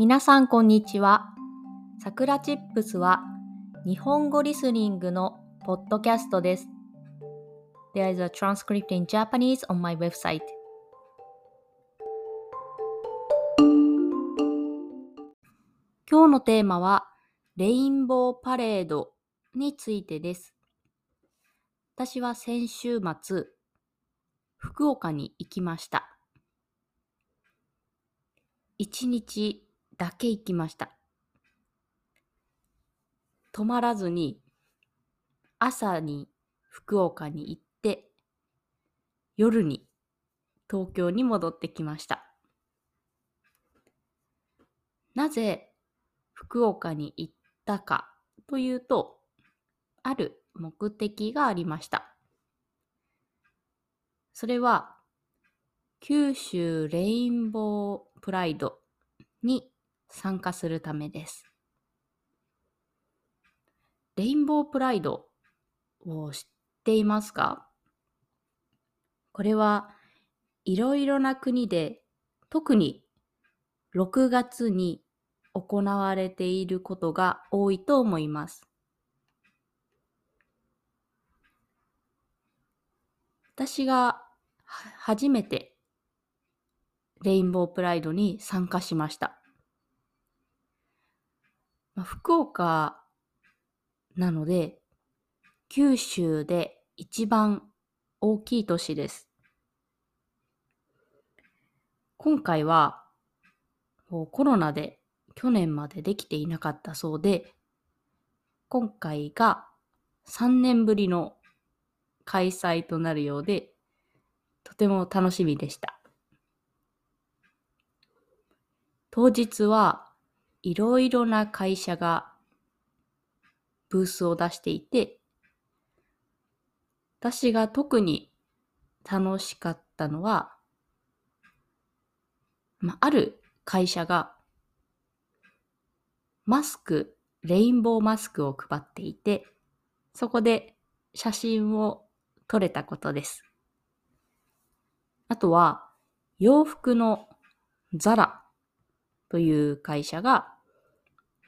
皆さんこんにちは。さくらチップスは日本語リスニングのポッドキャストです。There is a transcript in Japanese on my website. 今日のテーマはレインボーパレードについてです。私は先週末、福岡に行きました。一日だけ行きました。泊まらずに朝に福岡に行って夜に東京に戻ってきました。なぜ福岡に行ったかというと、ある目的がありました。それは、九州レインボープライドに参加するためです。レインボープライドを知っていますか？これはいろいろな国で特に6月に行われていることが多いと思います。私が初めてレインボープライドに参加しました。まあ、福岡なので、九州で一番大きい都市です。今回はコロナで去年までできていなかったそうで、今回が3年ぶりの開催となるようで、とても楽しみでした。当日はいろいろな会社がブースを出していて、私が特に楽しかったのは、まあ、ある会社がマスク、レインボーマスクを配っていて、そこで写真を撮れたことです。あとは、洋服のザラという会社が、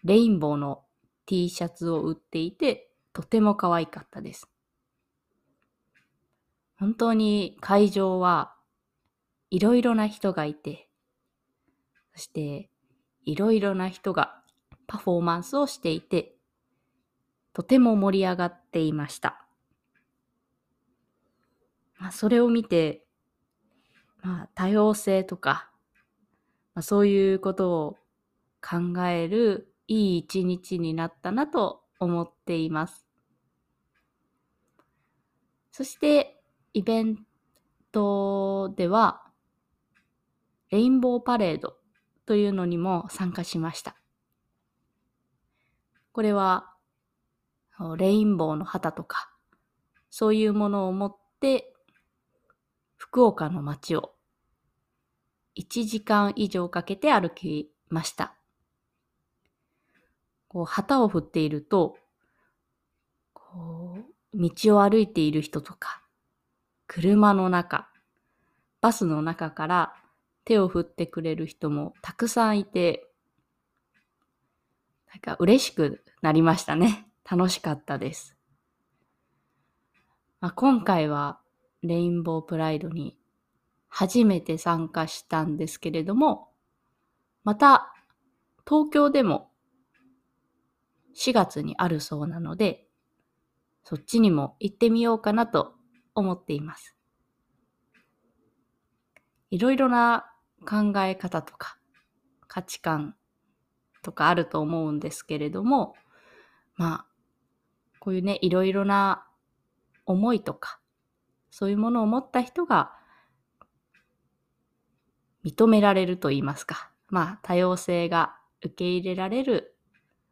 レインボーの T シャツを売っていて、とても可愛かったです。本当に会場はいろいろな人がいて、そしていろいろな人がパフォーマンスをしていて、とても盛り上がっていました。まあ、それを見て、まあ、多様性とか、まあ、そういうことを考えるいい一日になったなと思っています。そして、イベントでは、レインボーパレードというのにも参加しました。これは、レインボーの旗とか、そういうものを持って、福岡の街を1時間以上かけて歩きました。こう旗を振っていると、こう道を歩いている人とか、車の中、バスの中から手を振ってくれる人もたくさんいて、なんか嬉しくなりましたね。楽しかったです。まあ、今回はレインボープライドに初めて参加したんですけれども、また東京でも4月にあるそうなので、そっちにも行ってみようかなと思っています。いろいろな考え方とか価値観とかあると思うんですけれども、まあ、こういうね、いろいろな思いとか、そういうものを持った人が認められると言いますか、まあ、多様性が受け入れられる